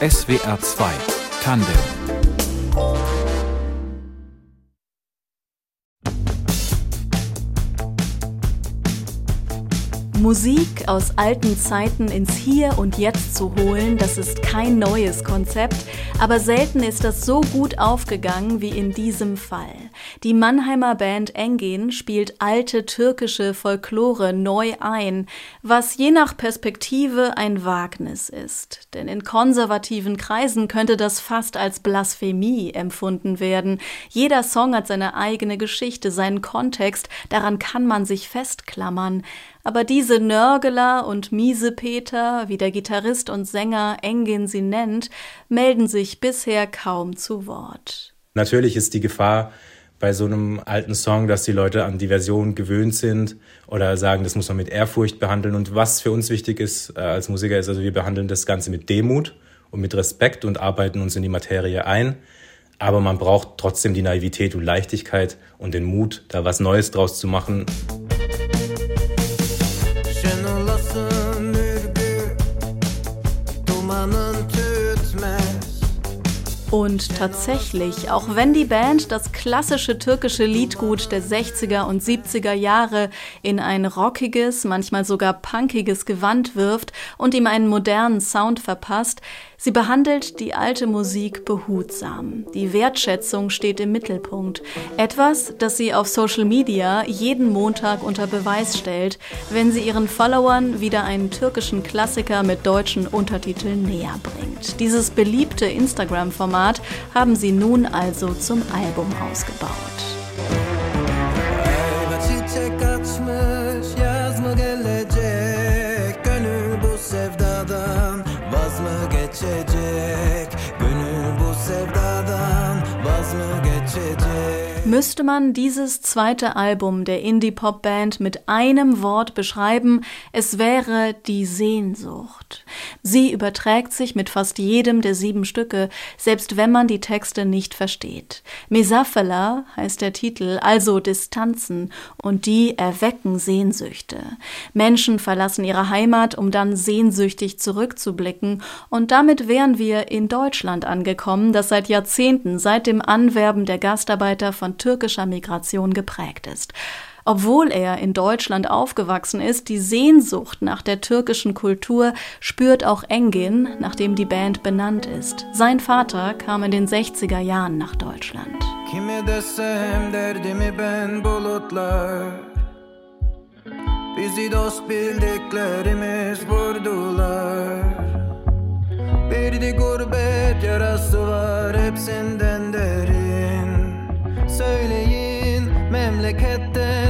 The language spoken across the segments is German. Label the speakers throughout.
Speaker 1: SWR 2 Tandem
Speaker 2: Musik aus alten Zeiten ins Hier und Jetzt zu holen, das ist kein neues Konzept, aber selten ist das so gut aufgegangen wie in diesem Fall. Die Mannheimer Band Engin spielt alte türkische Folklore neu ein, was je nach Perspektive ein Wagnis ist. Denn in konservativen Kreisen könnte das fast als Blasphemie empfunden werden. Jeder Song hat seine eigene Geschichte, seinen Kontext, daran kann man sich festklammern. Aber diese Nörgeler und Miesepeter, wie der Gitarrist und Sänger Engin sie nennt, melden sich bisher kaum zu Wort.
Speaker 3: Natürlich ist die Gefahr bei so einem alten Song, dass die Leute an die Version gewöhnt sind oder sagen, das muss man mit Ehrfurcht behandeln. Und was für uns wichtig ist äh, als Musiker, ist also, wir behandeln das Ganze mit Demut und mit Respekt und arbeiten uns in die Materie ein. Aber man braucht trotzdem die Naivität und Leichtigkeit und den Mut, da was Neues draus zu machen.
Speaker 2: Und tatsächlich, auch wenn die Band das klassische türkische Liedgut der 60er und 70er Jahre in ein rockiges, manchmal sogar punkiges Gewand wirft und ihm einen modernen Sound verpasst, Sie behandelt die alte Musik behutsam. Die Wertschätzung steht im Mittelpunkt. Etwas, das sie auf Social Media jeden Montag unter Beweis stellt, wenn sie ihren Followern wieder einen türkischen Klassiker mit deutschen Untertiteln näher bringt. Dieses beliebte Instagram-Format haben sie nun also zum Album ausgebaut. Müsste man dieses zweite Album der Indie-Pop-Band mit einem Wort beschreiben, es wäre die Sehnsucht. Sie überträgt sich mit fast jedem der sieben Stücke, selbst wenn man die Texte nicht versteht. Mesafela heißt der Titel, also Distanzen, und die erwecken Sehnsüchte. Menschen verlassen ihre Heimat, um dann sehnsüchtig zurückzublicken, und damit wären wir in Deutschland angekommen, das seit Jahrzehnten, seit dem Anwerben der Gastarbeiter von türkischer Migration geprägt ist. Obwohl er in Deutschland aufgewachsen ist, die Sehnsucht nach der türkischen Kultur spürt auch Engin, nachdem die Band benannt ist. Sein Vater kam in den 60er Jahren nach Deutschland. Kime desem derdimi ben bulutlar Bizi dost bildiklerimiz vurdular de gurbet yarası var hepsinden derin Söyleyin memleketten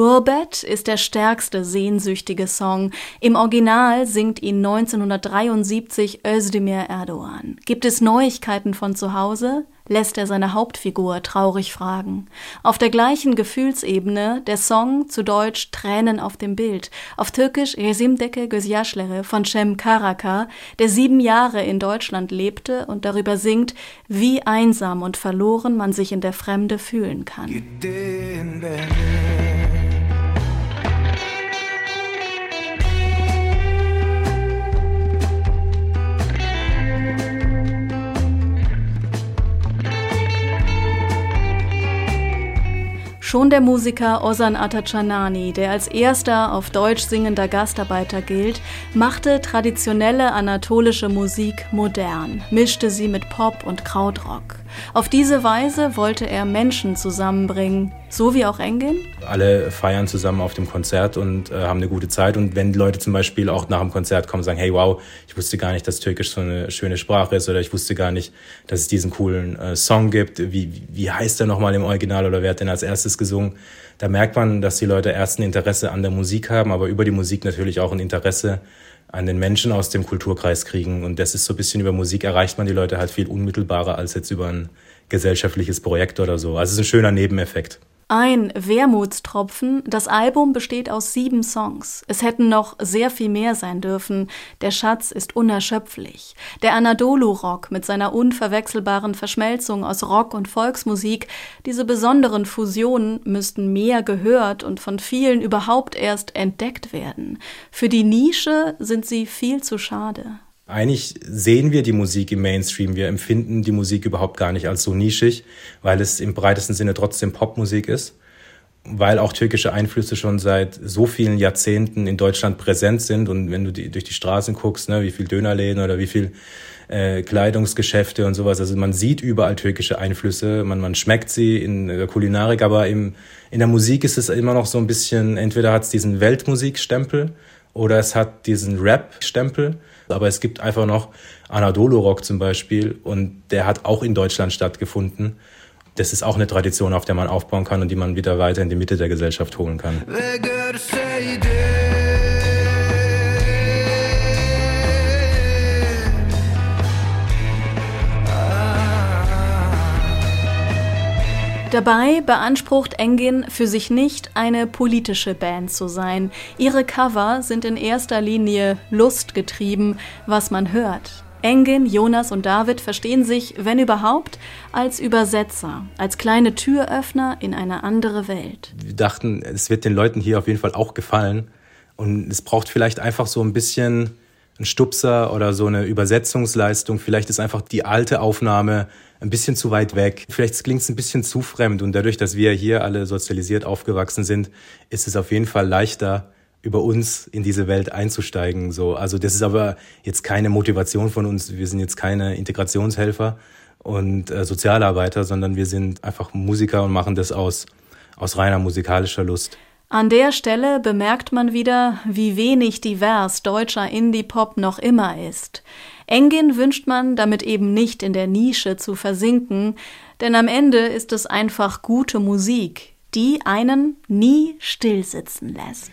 Speaker 2: Gurbet ist der stärkste sehnsüchtige Song. Im Original singt ihn 1973 Özdemir Erdogan. Gibt es Neuigkeiten von zu Hause? lässt er seine Hauptfigur traurig fragen. Auf der gleichen Gefühlsebene der Song zu Deutsch Tränen auf dem Bild, auf Türkisch Resimdeke Gözyaşları von Cem Karaka, der sieben Jahre in Deutschland lebte und darüber singt, wie einsam und verloren man sich in der Fremde fühlen kann. Schon der Musiker Ozan Atacanani, der als erster auf Deutsch singender Gastarbeiter gilt, machte traditionelle anatolische Musik modern, mischte sie mit Pop und Krautrock. Auf diese Weise wollte er Menschen zusammenbringen, so wie auch Engin.
Speaker 3: Alle feiern zusammen auf dem Konzert und äh, haben eine gute Zeit. Und wenn Leute zum Beispiel auch nach dem Konzert kommen und sagen, hey wow, ich wusste gar nicht, dass Türkisch so eine schöne Sprache ist oder ich wusste gar nicht, dass es diesen coolen äh, Song gibt. Wie, wie heißt der nochmal im Original oder wer hat denn als erstes gesungen? Da merkt man, dass die Leute erst ein Interesse an der Musik haben, aber über die Musik natürlich auch ein Interesse an den Menschen aus dem Kulturkreis kriegen. Und das ist so ein bisschen über Musik erreicht man die Leute halt viel unmittelbarer als jetzt über ein gesellschaftliches Projekt oder so. Also es ist ein schöner Nebeneffekt.
Speaker 2: Ein Wermutstropfen, das Album besteht aus sieben Songs. Es hätten noch sehr viel mehr sein dürfen. Der Schatz ist unerschöpflich. Der Anadolu-Rock mit seiner unverwechselbaren Verschmelzung aus Rock und Volksmusik, diese besonderen Fusionen müssten mehr gehört und von vielen überhaupt erst entdeckt werden. Für die Nische sind sie viel zu schade.
Speaker 3: Eigentlich sehen wir die Musik im Mainstream. Wir empfinden die Musik überhaupt gar nicht als so nischig, weil es im breitesten Sinne trotzdem Popmusik ist. Weil auch türkische Einflüsse schon seit so vielen Jahrzehnten in Deutschland präsent sind. Und wenn du die, durch die Straßen guckst, ne, wie viel Dönerläden oder wie viel äh, Kleidungsgeschäfte und sowas. Also man sieht überall türkische Einflüsse, man, man schmeckt sie in der Kulinarik, aber im, in der Musik ist es immer noch so ein bisschen, entweder hat es diesen Weltmusikstempel oder es hat diesen Rap-Stempel. Aber es gibt einfach noch Anadolu-Rock zum Beispiel und der hat auch in Deutschland stattgefunden. Das ist auch eine Tradition, auf der man aufbauen kann und die man wieder weiter in die Mitte der Gesellschaft holen kann.
Speaker 2: Dabei beansprucht Engin für sich nicht, eine politische Band zu sein. Ihre Cover sind in erster Linie lustgetrieben, was man hört. Engin, Jonas und David verstehen sich, wenn überhaupt, als Übersetzer, als kleine Türöffner in eine andere Welt.
Speaker 3: Wir dachten, es wird den Leuten hier auf jeden Fall auch gefallen. Und es braucht vielleicht einfach so ein bisschen ein Stupser oder so eine Übersetzungsleistung. Vielleicht ist einfach die alte Aufnahme ein bisschen zu weit weg. Vielleicht klingt es ein bisschen zu fremd und dadurch, dass wir hier alle sozialisiert aufgewachsen sind, ist es auf jeden Fall leichter, über uns in diese Welt einzusteigen. So, also das ist aber jetzt keine Motivation von uns. Wir sind jetzt keine Integrationshelfer und äh, Sozialarbeiter, sondern wir sind einfach Musiker und machen das aus aus reiner musikalischer Lust.
Speaker 2: An der Stelle bemerkt man wieder, wie wenig divers deutscher Indie-Pop noch immer ist. Engin wünscht man damit eben nicht in der Nische zu versinken, denn am Ende ist es einfach gute Musik, die einen nie stillsitzen lässt.